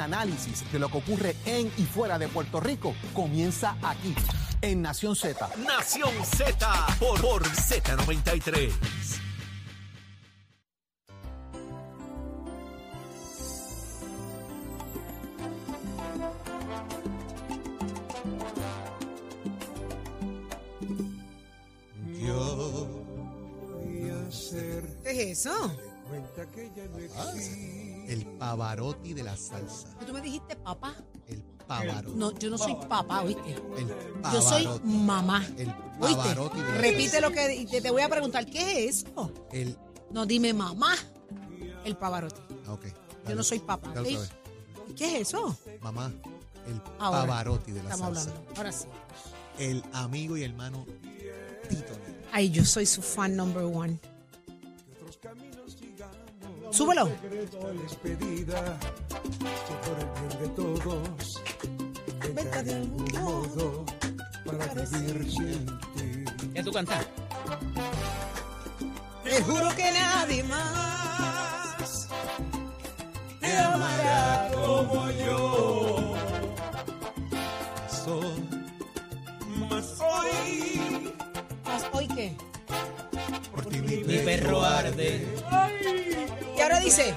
análisis de lo que ocurre en y fuera de Puerto Rico comienza aquí, en Nación Z. Nación Z por, por Z93. Yo voy a ser ¿Qué es eso? cuenta que ya no Ah, existe. El Pavarotti de la salsa. ¿Tú me dijiste papá? El Pavarotti. No, yo no soy papá, ¿oíste? El Yo soy Pavarotti. mamá. El ¿Oíste? Pavarotti de la Repite salsa. lo que te, te voy a preguntar, ¿qué es eso? El. No, dime mamá. El Pavarotti. ah, ok. Yo no soy papá. ¿Qué es eso? Mamá. El Ahora. Pavarotti de la Estamos salsa. hablando. Ahora sí. El amigo y hermano Tito. Ay, yo soy su fan number one. Súbelo. Secreto despedida, por el bien de todos, Vete de algún modo para vivir sin ti. ¿Qué tú cantas? Te juro que nadie más te amará como yo. Son Más hoy, ¿Más hoy qué? por ti mi Mi perro arde. Dice,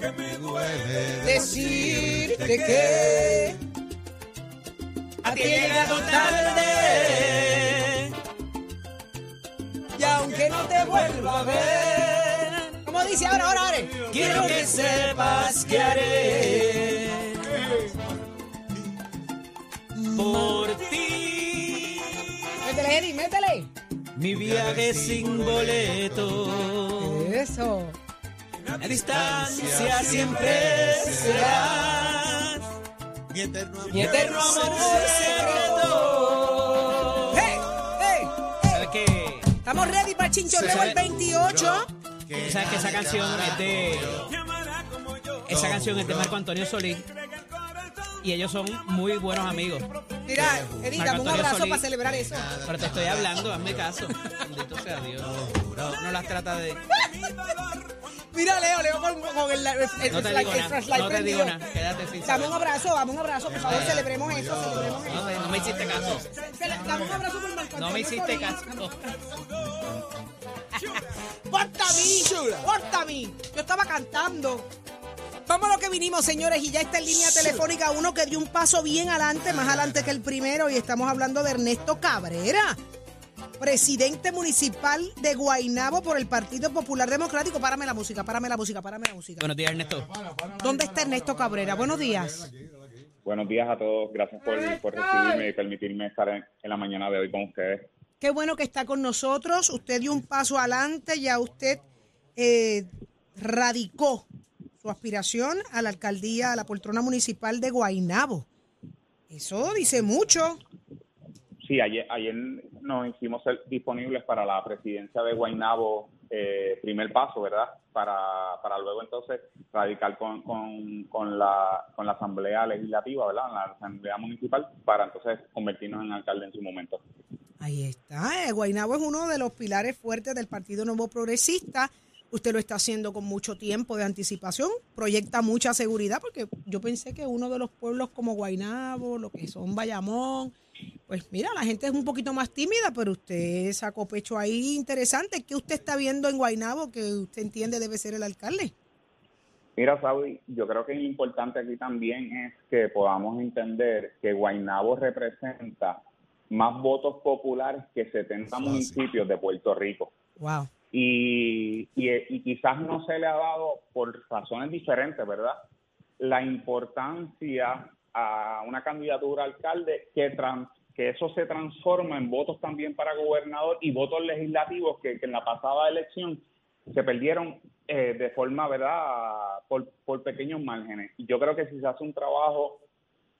que me duele. decirte que A ti he llegado tarde. y aunque no te vuelva a ver. ¿Cómo dice ahora, ahora, ahora? Quiero que sepas que haré por ti. Métele, Eddie, métele. Mi viaje sin boleto. Eso. La distancia siempre será Mi eterno amor. mi eterno amor secreto. ¡Hey! ¡Hey! ¿Sabes qué? Estamos ready para el chinchorreo el 28. Tú sabes que esa canción es de. Esa canción es de Marco Antonio Solís. Y ellos son muy buenos amigos. Mira, dame un Marco Antonio abrazo Solís. para celebrar eso. Pero te estoy hablando, hazme caso. Bendito sea Dios. No las trata de. Mira, Leo, Leo con, con el, el, el, No te flash- digo el nada. flashlight No te prendido. digo nada. Quédate sin Dame un abrazo, dame un abrazo, por favor, celebremos eso, celebremos eso. No, me- no me hiciste caso. Dame un abrazo por Marco No me hiciste caso. ¡Porta a mí! ¡Porta a mí! Yo estaba cantando. Vamos a lo que vinimos, señores, y ya está en línea telefónica uno que dio un paso bien adelante, más adelante que el primero, y estamos hablando de Ernesto Cabrera, presidente municipal de Guaynabo por el Partido Popular Democrático. Párame la música, párame la música, párame la música. Buenos días, Ernesto. ¿Dónde está Ernesto Cabrera? Buenos días. Buenos días a todos. Gracias por, por recibirme y permitirme estar en, en la mañana de hoy con ustedes. Qué bueno que está con nosotros. Usted dio un paso adelante, ya usted eh, radicó su aspiración a la alcaldía, a la poltrona municipal de Guaynabo. Eso dice mucho. Sí, ayer, ayer nos hicimos disponibles para la presidencia de Guaynabo, eh, primer paso, ¿verdad? Para, para luego entonces radicar con, con, con, la, con la Asamblea Legislativa, ¿verdad? En la Asamblea Municipal, para entonces convertirnos en alcalde en su momento. Ahí está. eh, Guaynabo es uno de los pilares fuertes del Partido Nuevo Progresista. Usted lo está haciendo con mucho tiempo de anticipación, proyecta mucha seguridad, porque yo pensé que uno de los pueblos como Guaynabo, lo que son Bayamón, pues mira, la gente es un poquito más tímida, pero usted sacó pecho ahí interesante. ¿Qué usted está viendo en Guaynabo que usted entiende debe ser el alcalde? Mira, Saudi, yo creo que es importante aquí también es que podamos entender que Guaynabo representa más votos populares que 70 Eso municipios de Puerto Rico. Wow. Y, y, y quizás no se le ha dado, por razones diferentes, ¿verdad? La importancia a una candidatura a alcalde que, tran- que eso se transforma en votos también para gobernador y votos legislativos que, que en la pasada elección se perdieron eh, de forma, ¿verdad?, por, por pequeños márgenes. Y yo creo que si se hace un trabajo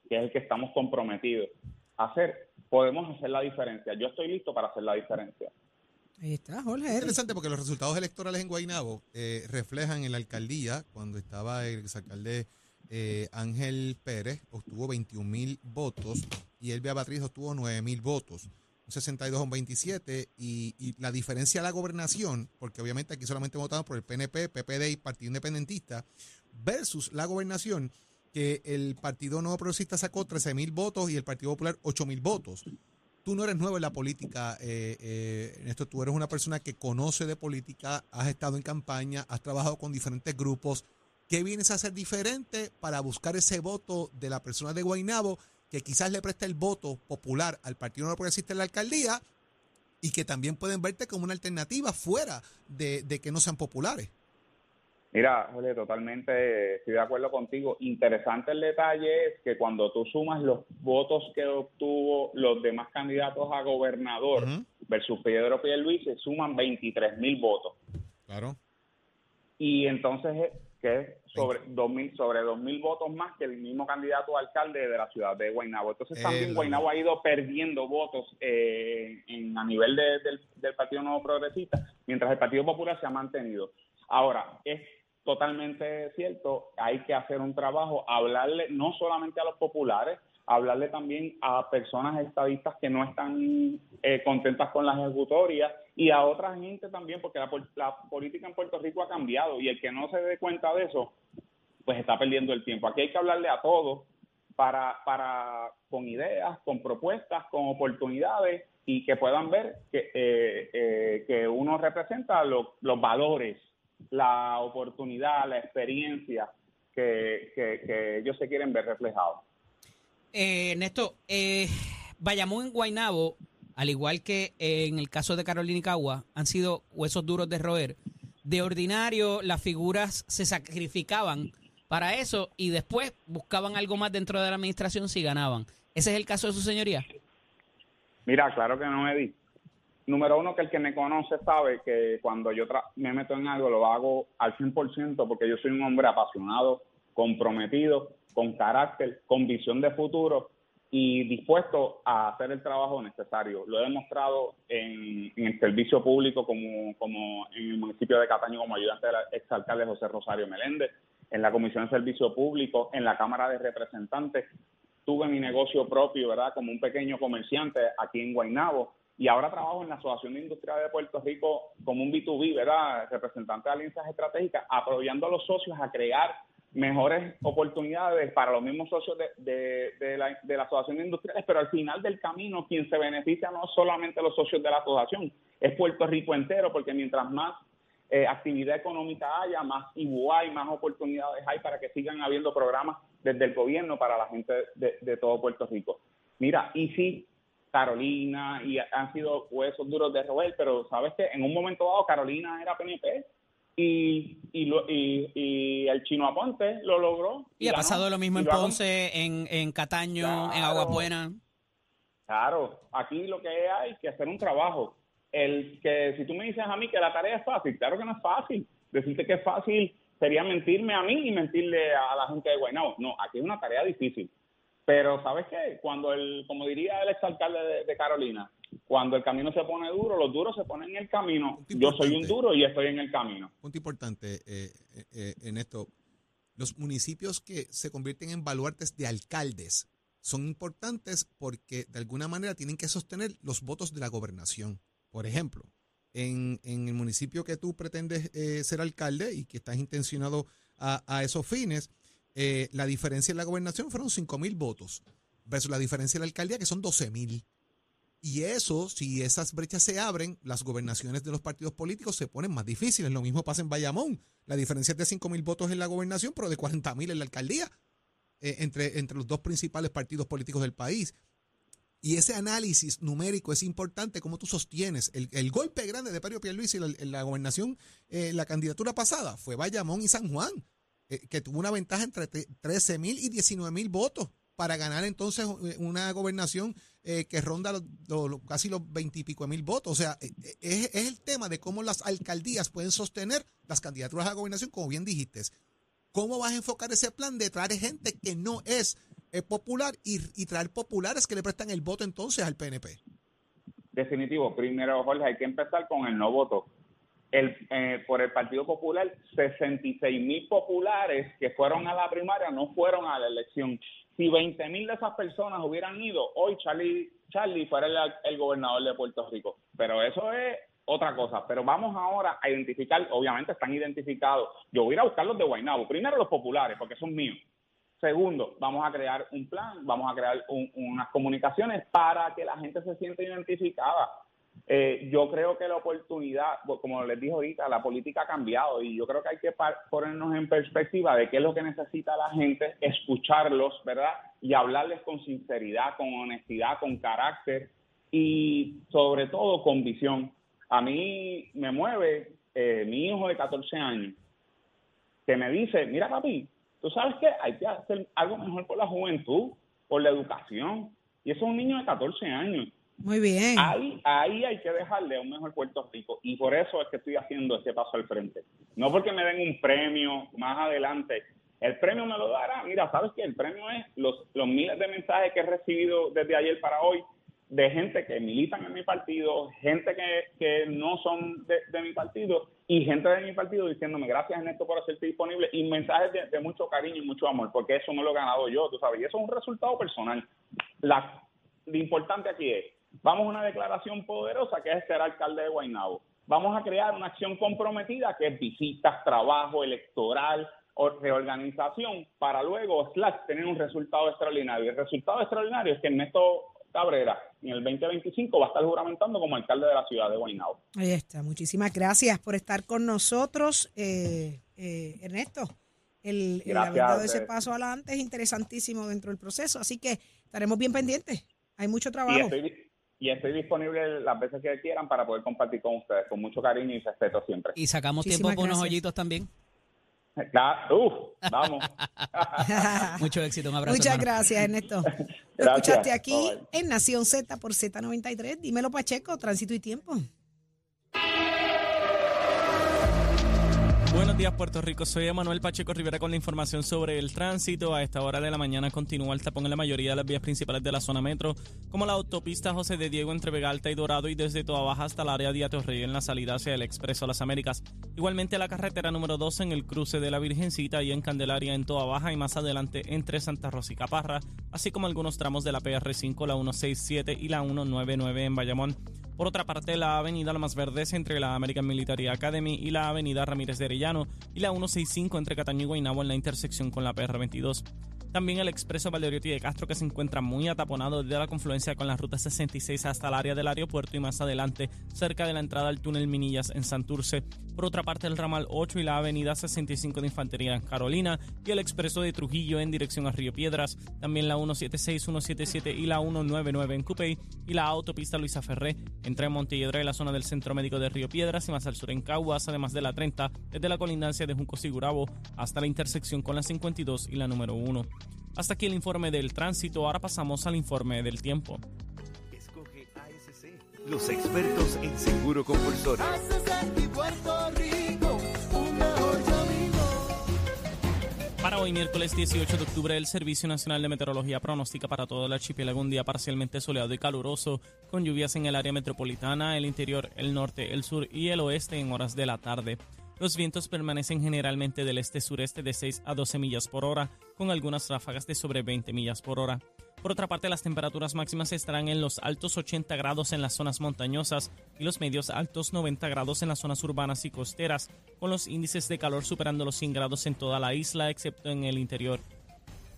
que es el que estamos comprometidos a hacer, podemos hacer la diferencia. Yo estoy listo para hacer la diferencia. Ahí está, Jorge. Es interesante porque los resultados electorales en Guaynabo eh, reflejan en la alcaldía, cuando estaba el exalcalde eh, Ángel Pérez, obtuvo 21 mil votos y Elvia Batriz obtuvo 9 mil votos. Un 62 a un 27 y, y la diferencia a la gobernación, porque obviamente aquí solamente votaban por el PNP, PPD y Partido Independentista, versus la gobernación, que el Partido Nuevo Progresista sacó 13 mil votos y el Partido Popular 8 mil votos. Tú no eres nuevo en la política, eh, eh, esto tú eres una persona que conoce de política, has estado en campaña, has trabajado con diferentes grupos. ¿Qué vienes a hacer diferente para buscar ese voto de la persona de Guainabo que quizás le preste el voto popular al Partido Nuevo Progresista en la alcaldía y que también pueden verte como una alternativa fuera de, de que no sean populares? Mira, Jorge, totalmente estoy de acuerdo contigo. Interesante el detalle es que cuando tú sumas los votos que obtuvo los demás candidatos a gobernador Ujú. versus Pedro Pierluisi, se suman 23 mil votos. Claro. Y entonces, eh, que es sobre 2.000 sobre 2.000 votos más que el mismo candidato a alcalde de la ciudad de Guaynabo. Entonces Eh, también Guaynabo ha ido perdiendo votos eh, en, a nivel de- del, del Partido Nuevo Progresista, mientras el Partido Popular se ha mantenido. Ahora, es totalmente cierto, hay que hacer un trabajo, hablarle no solamente a los populares, hablarle también a personas estadistas que no están eh, contentas con las ejecutorias y a otra gente también, porque la, la política en Puerto Rico ha cambiado y el que no se dé cuenta de eso, pues está perdiendo el tiempo. Aquí hay que hablarle a todos para, para con ideas, con propuestas, con oportunidades y que puedan ver que, eh, eh, que uno representa lo- los valores, la oportunidad, la experiencia que, que, ellos se quieren ver reflejados. Eh, Néstor, eh, Bayamón en Guaynabo, al igual que en el caso de Carolina y Cagua, han sido huesos duros de roer. De ordinario, las figuras se sacrificaban para eso y después buscaban algo más dentro de la administración si ganaban. ¿Ese es el caso de su señoría? Mira, claro que no, Eddie. Número uno, que el que me conoce sabe que cuando yo me meto en algo lo hago al 100% porque yo soy un hombre apasionado, comprometido, con carácter, con visión de futuro y dispuesto a hacer el trabajo necesario. Lo he demostrado en, en el servicio público como, como en el municipio de Cataño como ayudante del exalcalde José Rosario Meléndez, en la Comisión de Servicio Público, en la Cámara de Representantes. Tuve mi negocio propio, ¿verdad? Como un pequeño comerciante aquí en Guaynabo y ahora trabajo en la Asociación de Industria de Puerto Rico como un B2B, ¿verdad? Representante de alianzas estratégicas, apoyando a los socios a crear mejores oportunidades para los mismos socios de, de, la, de la Asociación de Industriales, pero al final del camino quien se beneficia no solamente los socios de la asociación, es Puerto Rico entero, porque mientras más eh, actividad económica haya, más IBUAI, más oportunidades hay para que sigan habiendo programas desde el gobierno para la gente de, de todo Puerto Rico. Mira, y sí, Carolina, y han sido huesos duros de roer, pero sabes que en un momento dado Carolina era PNP y, y, lo- y, y el chino Aponte lo logró. Y ha ganó, pasado lo mismo en lo Ponce, en, en Cataño, en Claro. Agua Buena. Claro, aquí lo que hay que hacer un trabajo. El que si tú me dices a mí que la tarea es fácil, claro que no es fácil. Decirte que es fácil sería mentirme a mí y mentirle a la gente de Guaynabo. No, aquí es una tarea difícil. Pero ¿sabes qué? Cuando el, como diría el exalcalde de, de Carolina, cuando el camino se pone duro, los duros se ponen en el camino. Yo soy un duro y estoy en el camino. Punto importante eh, eh, eh, en esto. Los municipios que se convierten en baluartes de alcaldes son importantes porque de alguna manera tienen que sostener los votos de la gobernación. Por ejemplo, en, en el municipio que tú pretendes eh, ser alcalde y que estás intencionado a, a esos fines, eh, la diferencia en la gobernación fueron 5 mil votos versus la diferencia en la alcaldía que son 12 mil. Y eso, si esas brechas se abren, las gobernaciones de los partidos políticos se ponen más difíciles. Lo mismo pasa en Bayamón. La diferencia es de 5 mil votos en la gobernación, pero de 40 mil en la alcaldía, eh, entre, entre los dos principales partidos políticos del país. Y ese análisis numérico es importante, como tú sostienes. El, el golpe grande de Pedro Pierluisi en la, gobernación, eh, la candidatura pasada, fue Bayamón y San Juan, eh, que tuvo una ventaja entre tre- 13 mil y 19 mil votos para ganar entonces eh, una gobernación eh, que ronda los- los- casi los 20 y pico de mil votos. O sea, eh, eh, es, es el tema de cómo las alcaldías pueden sostener las candidaturas a la gobernación, como bien dijiste. ¿Cómo vas a enfocar ese plan de traer gente que no es popular y, y traer populares que le prestan el voto entonces al PNP? Definitivo. Primero, Jorge, hay que empezar con el no voto. El, eh, por el Partido Popular, 66 mil populares que fueron a la primaria no fueron a la elección. Si 20 mil de esas personas hubieran ido, hoy Charlie, Charlie fuera el, gobernador de Puerto Rico. Pero eso es otra cosa. Pero vamos ahora a identificar, obviamente están identificados. Yo voy a ir a buscar los de Guaynabo. Primero los populares, porque son míos. Segundo, vamos a crear un plan, vamos a crear un- unas comunicaciones para que la gente se sienta identificada. Eh, yo creo que la oportunidad, como les dije ahorita, la política ha cambiado y yo creo que hay que ponernos en perspectiva de qué es lo que necesita la gente, escucharlos, ¿verdad? Y hablarles con sinceridad, con honestidad, con carácter y sobre todo con visión. A mí me mueve eh, mi hijo de 14 años que me dice, mira papi, tú sabes que hay que hacer algo mejor por la juventud, por la educación. Y eso es un niño de 14 años. Muy bien. Ahí, ahí hay que dejarle un mejor Puerto Rico. Y por eso es que estoy haciendo ese paso al frente. No porque me den un premio más adelante. El premio me lo dará. Mira, ¿sabes qué? El premio es los, los miles de mensajes que he recibido desde ayer para hoy de gente que militan en mi partido, gente que, que no son de, mi partido y gente de mi partido diciéndome gracias Ernesto por hacerte disponible y mensajes de, mucho cariño y mucho amor, porque eso no lo he ganado yo, tú sabes, y eso es un resultado personal. Lo importante aquí es, vamos a una declaración poderosa que es ser alcalde de Guaynabo. Vamos a crear una acción comprometida que es visitas, trabajo electoral, o reorganización, para luego, slash, tener un resultado extraordinario. El resultado extraordinario es que Ernesto Cabrera en el 2025 va a estar juramentando como alcalde de la ciudad de Guaynabo. Ahí está. Muchísimas gracias por estar con nosotros, eh, eh, Ernesto. El, el haber dado ese paso adelante es interesantísimo dentro del proceso, así que estaremos bien pendientes. Hay mucho Y trabajo. estoy, y estoy disponible las veces que quieran para poder compartir con ustedes, con mucho cariño y respeto siempre. Y sacamos tiempo por unos gracias. hoyitos también. Claro, uf, vamos. Mucho éxito, un abrazo. Muchas hermano. gracias, Ernesto. Lo Gracias. escuchaste aquí bye. en Nación Z por Z93. Dímelo, Pacheco, tránsito y tiempo. Buenos días, Puerto Rico. Soy Emanuel Pacheco Rivera con la información sobre el tránsito. A esta hora de la mañana continúa el tapón en la mayoría de las vías principales de la zona metro, como la autopista José de Diego entre Vega Alta y Dorado y desde Toa Baja hasta el área de Atorrey en la salida hacia el Expreso Las Américas. Igualmente la carretera número 12 en el cruce de la Virgencita y en Candelaria en Toa Baja y más adelante entre Santa Rosa y Caparra, así como algunos tramos de la PR5, la 167 y la 199 en Bayamón. Por otra parte, la avenida La Más Verdes entre la American Military Academy y la avenida Ramírez de Arellano y la 165 entre Cataño y Guaynabo en la intersección con la PR22. También el expreso Valdoriotti de Castro que se encuentra muy ataponado desde la confluencia con la ruta 66 hasta el área del aeropuerto y más adelante cerca de la entrada al túnel Minillas en Santurce. Por otra parte el ramal 8 y la avenida 65 de Infantería en Carolina y el expreso de Trujillo en dirección a Río Piedras. También la 176, 177 y la 199 en Cupey y la autopista Luisa Ferré entre Montelledra y la zona del Centro Médico de Río Piedras y más al sur en Caguas, además de la 30 desde la colindancia de Junco Sigurabo hasta la intersección con la 52 y la número 1. Hasta aquí el informe del tránsito, ahora pasamos al informe del tiempo. Escoge ASC, los expertos en seguro compulsorio. Para hoy, miércoles 18 de octubre, el Servicio Nacional de Meteorología pronostica para todo el archipiélago un día parcialmente soleado y caluroso, con lluvias en el área metropolitana, el interior, el norte, el sur y el oeste en horas de la tarde. Los vientos permanecen generalmente del este-sureste de 6 a 12 millas por hora, con algunas ráfagas de sobre 20 millas por hora. Por otra parte, las temperaturas máximas estarán en los altos 80 grados en las zonas montañosas y los medios altos 90 grados en las zonas urbanas y costeras, con los índices de calor superando los 100 grados en toda la isla, excepto en el interior.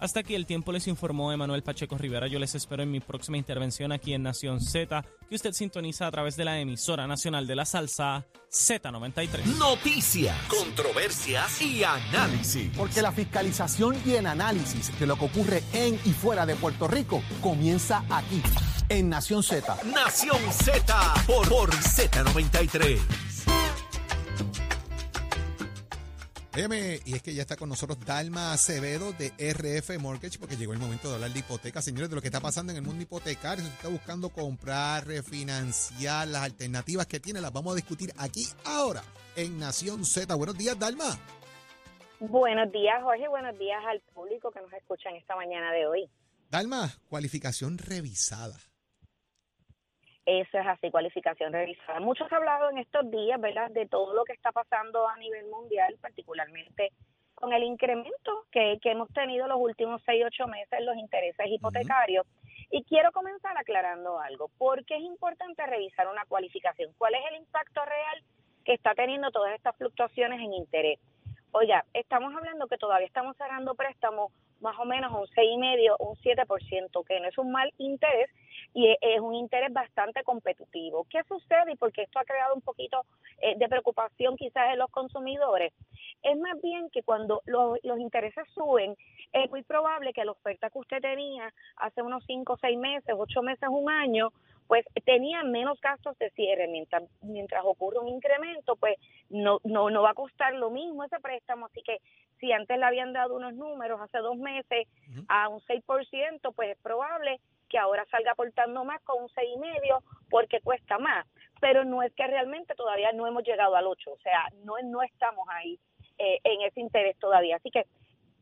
Hasta aquí el tiempo les informó Emanuel Pacheco Rivera. Yo les espero en mi próxima intervención aquí en Nación Z, que usted sintoniza a través de la emisora nacional de la salsa Z93. Noticias, controversias y análisis. Porque la fiscalización y el análisis de lo que ocurre en y fuera de Puerto Rico comienza aquí, en Nación Z. Nación Z por, por Z93. Óyeme, y es que ya está con nosotros Dalma Acevedo de RF Mortgage, porque llegó el momento de hablar de hipoteca, señores, de lo que está pasando en el mundo hipotecario. Si usted está buscando comprar, refinanciar, las alternativas que tiene, las vamos a discutir aquí ahora en Nación Z. Buenos días, Dalma. Buenos días, Jorge. Buenos días al público que nos escucha en esta mañana de hoy. Dalma, cualificación revisada. Eso es así, cualificación revisada. Mucho se ha hablado en estos días, ¿verdad?, de todo lo que está pasando a nivel mundial, particularmente con el incremento que, que hemos tenido los últimos seis, ocho meses en los intereses hipotecarios. Y quiero comenzar aclarando algo. ¿Por qué es importante revisar una cualificación? ¿Cuál es el impacto real que está teniendo todas estas fluctuaciones en interés? Oiga, estamos hablando que todavía estamos cerrando préstamos más o menos un 6,5, un 7%, que no es un mal interés y e- es un interés bastante competitivo. ¿Qué sucede y por qué esto ha creado un poquito eh, de preocupación quizás en los consumidores? Es más bien que cuando los, los intereses suben, es muy probable que la oferta que usted tenía hace unos 5, 6 meses, 8 meses, un año, pues tenía menos gastos de cierre. Mientras, mientras ocurre un incremento, pues no, no, no va a costar lo mismo ese préstamo. Así que si antes le habían dado unos números hace dos meses a un 6%, pues es probable que ahora salga aportando más con un 6,5% porque cuesta más. Pero no es que realmente todavía no hemos llegado al 8%, o sea, no, no estamos ahí eh, en ese interés todavía. Así que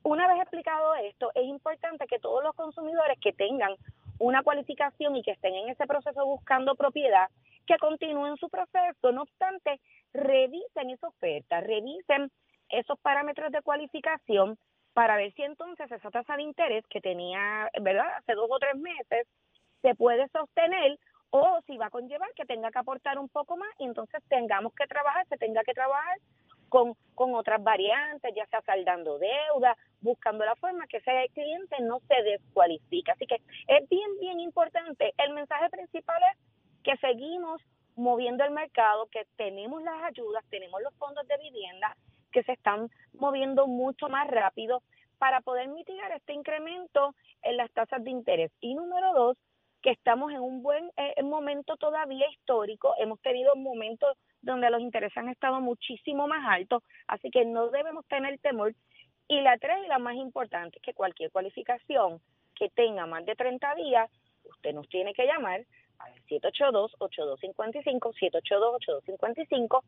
una vez explicado esto, es importante que todos los consumidores que tengan una cualificación y que estén en ese proceso buscando propiedad, que continúen su proceso. No obstante, revisen esa oferta, revisen esos parámetros de cualificación para ver si entonces esa tasa de interés que tenía, ¿verdad?, hace dos o tres meses, se puede sostener o si va a conllevar que tenga que aportar un poco más y entonces tengamos que trabajar, se tenga que trabajar con, con otras variantes, ya sea saldando deuda, buscando la forma que ese cliente no se descualifica. Así que es bien, bien importante. El mensaje principal es que seguimos moviendo el mercado, que tenemos las ayudas, tenemos los fondos de vivienda que se están moviendo mucho más rápido para poder mitigar este incremento en las tasas de interés. Y número dos, que estamos en un buen eh, momento todavía histórico, hemos tenido momentos donde los intereses han estado muchísimo más altos, así que no debemos tener temor. Y la tres y la más importante es que cualquier cualificación que tenga más de 30 días, usted nos tiene que llamar al 782-8255, 782-8255,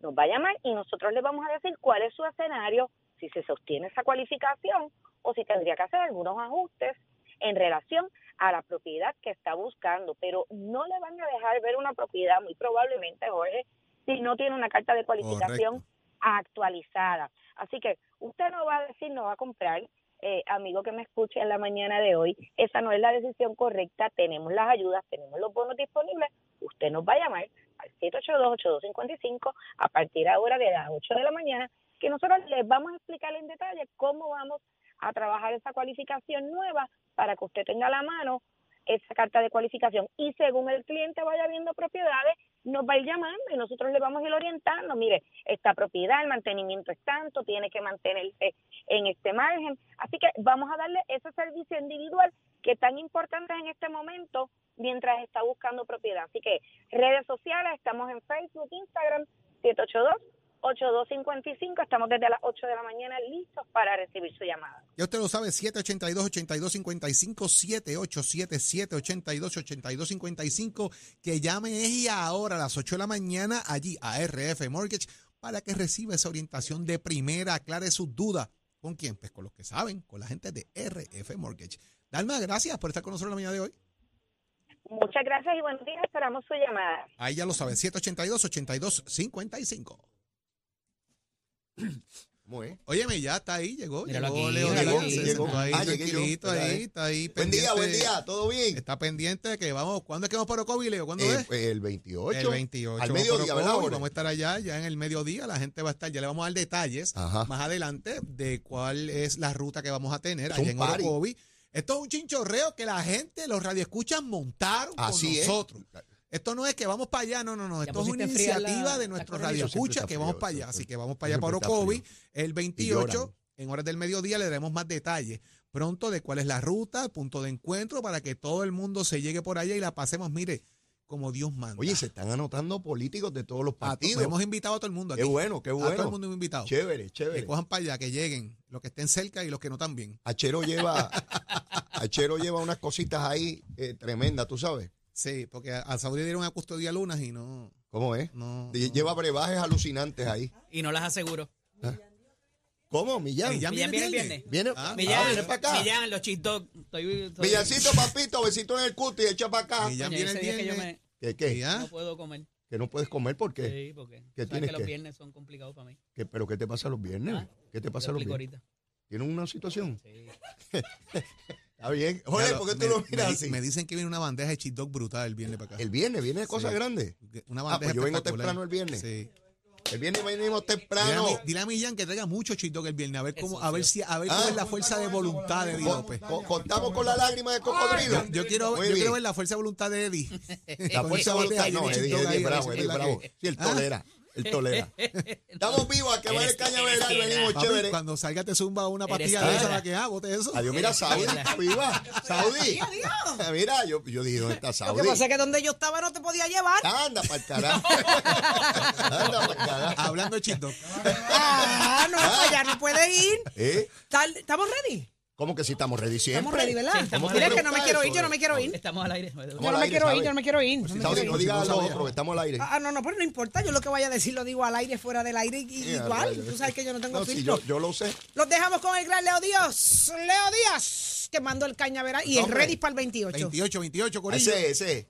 nos va a llamar y nosotros le vamos a decir cuál es su escenario, si se sostiene esa cualificación o si tendría que hacer algunos ajustes en relación a la propiedad que está buscando, pero no le van a dejar ver una propiedad muy probablemente, Jorge, si no tiene una carta de cualificación actualizada. Así que usted no va a decir, no va a comprar, eh, amigo que me escuche en la mañana de hoy, esa no es la decisión correcta, tenemos las ayudas, tenemos los bonos disponibles, usted nos va a llamar al 782-8255 a partir ahora de las 8 de la mañana, que nosotros les vamos a explicar en detalle cómo vamos a trabajar esa cualificación nueva para que usted tenga a la mano esa carta de cualificación y según el cliente vaya viendo propiedades, nos va a ir llamando y nosotros le vamos a ir orientando, mire, esta propiedad, el mantenimiento es tanto, tiene que mantenerse en este margen. Así que vamos a darle ese servicio individual que es tan importante en este momento mientras está buscando propiedad. Así que redes sociales, estamos en Facebook, Instagram, 782 8255. Estamos desde las 8 de la mañana listos para recibir su llamada. Ya usted lo sabe, 782-8255, 787-782-8255, que llame y ahora a las 8 de la mañana allí a RF Mortgage para que reciba esa orientación de primera, aclare sus dudas. ¿Con quién? Pues con los que saben, con la gente de RF Mortgage. Dalma, gracias por estar con nosotros la mañana de hoy. Muchas gracias y buenos días. Esperamos su llamada. Ahí ya lo sabe, 782-8255. ¿Cómo es? Óyeme, ya está ahí, llegó. Míralo llegó aquí, Leo míralo Díaz, se Llegó. ahí, Ah, tranquilito ¿verdad? ahí, está ahí. Buen día, buen día, ¿todo bien? Está pendiente de que vamos, ¿cuándo es que vamos para Ocovi, Leo? ¿Cuándo Eh, es? pues, el 28. El 28. Al vamos mediodía, ¿verdad? Vamos a estar allá, ya en el mediodía, la gente va a estar, ya le vamos a dar detalles Ajá. más adelante de cuál es la ruta que vamos a tener allá en. Orocovi. Esto es un chinchorreo que la gente, los radioescuchas montaron Así con es. nosotros. Esto no es que vamos para allá, no, no, no. Esto es una la- iniciativa de nuestros radioescuchas que vamos frío, para allá. Así que vamos para allá para Orocovi el lloran. 28. En horas del mediodía le daremos más detalles pronto de cuál es la ruta, el punto de encuentro, para que todo el mundo se llegue por allá y la pasemos, mire, como Dios manda. Oye, se están anotando políticos de todos los partidos. hemos invitado a todo el mundo aquí. Qué bueno, qué A todo el bueno. mundo hemos invitado. Chévere, chévere. Que cojan para allá, que lleguen, los que estén cerca y los que no también. Achero lleva, Achero lleva unas cositas ahí eh, tremendas, ¿tú sabes? Sí, porque a, a Saudi dieron a custodia lunas y no. ¿Cómo es? no, no. Lleva brebajes alucinantes ahí. Y no las aseguro. ¿Cómo, Millán? Millán Millán viene el viernes. viernes. Viene, Ah, ah, Millán, viene para acá. Millán, los estoy- Villancito, papito, besito en el cuti, echa para acá. Millán Coño, viene día que yo me, ¿Qué, qué? Ya. no puedo comer. Que no puedes comer porque. Sí, porque ¿Qué sabes que los viernes son complicados para mí. ¿Qué- ¿Pero qué te pasa los viernes? Ah, ¿Qué te Te pasa los viernes? ahorita. ¿Tienes una situación? Sí. Está bien. Jorge, ¿por qué tú me- lo miras me, así? Me dicen que viene una bandeja de cheat dog brutal el viernes para acá. El viernes, viene de cosas Sí. grandes. Una Ah, bandeja pues yo vengo temprano el viernes. Sí. El viernes venimos Dile a, temprano. Mi- dile a Millán que traiga mucho chito que el viernes, a ver cómo, a ver si, a ver Ah. cómo es la fuerza de voluntad de Eddie López. co- contamos con la lágrima de cocodrilo. Yo quiero, yo ver la fuerza de voluntad de Eddie. La fuerza de voluntad. No, de Eddie, Eddie ver bravo, si Eddie bravo. Sí, él Ah. tolera. Él tolera. Estamos vivos, a que va el cañaveral, venimos Papi, chévere. Cuando salga te zumba una pastilla de esa para que ah, bote eso. Adiós, mira, Saudi está viva. Saudi. Mira, yo, yo dije, ¿dónde está Lo Saudi? que pasa es que donde yo estaba no te podía llevar. Anda para el carajo. Anda para el carajo. Hablando de chito. Ah, no, pues ya no puede ir. ¿Eh? Tal- ¿Estamos ready? ¿Cómo que si estamos ready siempre? Estamos ready, ¿verdad? Sí, estamos Mira, que no me quiero ir, yo no me quiero ir. Estamos al aire. Yo no me quiero ir, yo no me quiero ir. no no digas a no los otros que estamos al aire. Ah, no, no, pero no importa. Yo lo que vaya a decir lo digo al aire, fuera del aire, y, igual. Tú sabes que yo no tengo No, sí, filtro. yo, yo lo sé. Los dejamos con el gran Leo Díaz. Leo Díaz, que mandó el cañaveral y es Hombre. ready para el 28. 28, 28, Corillo. Ese, ese.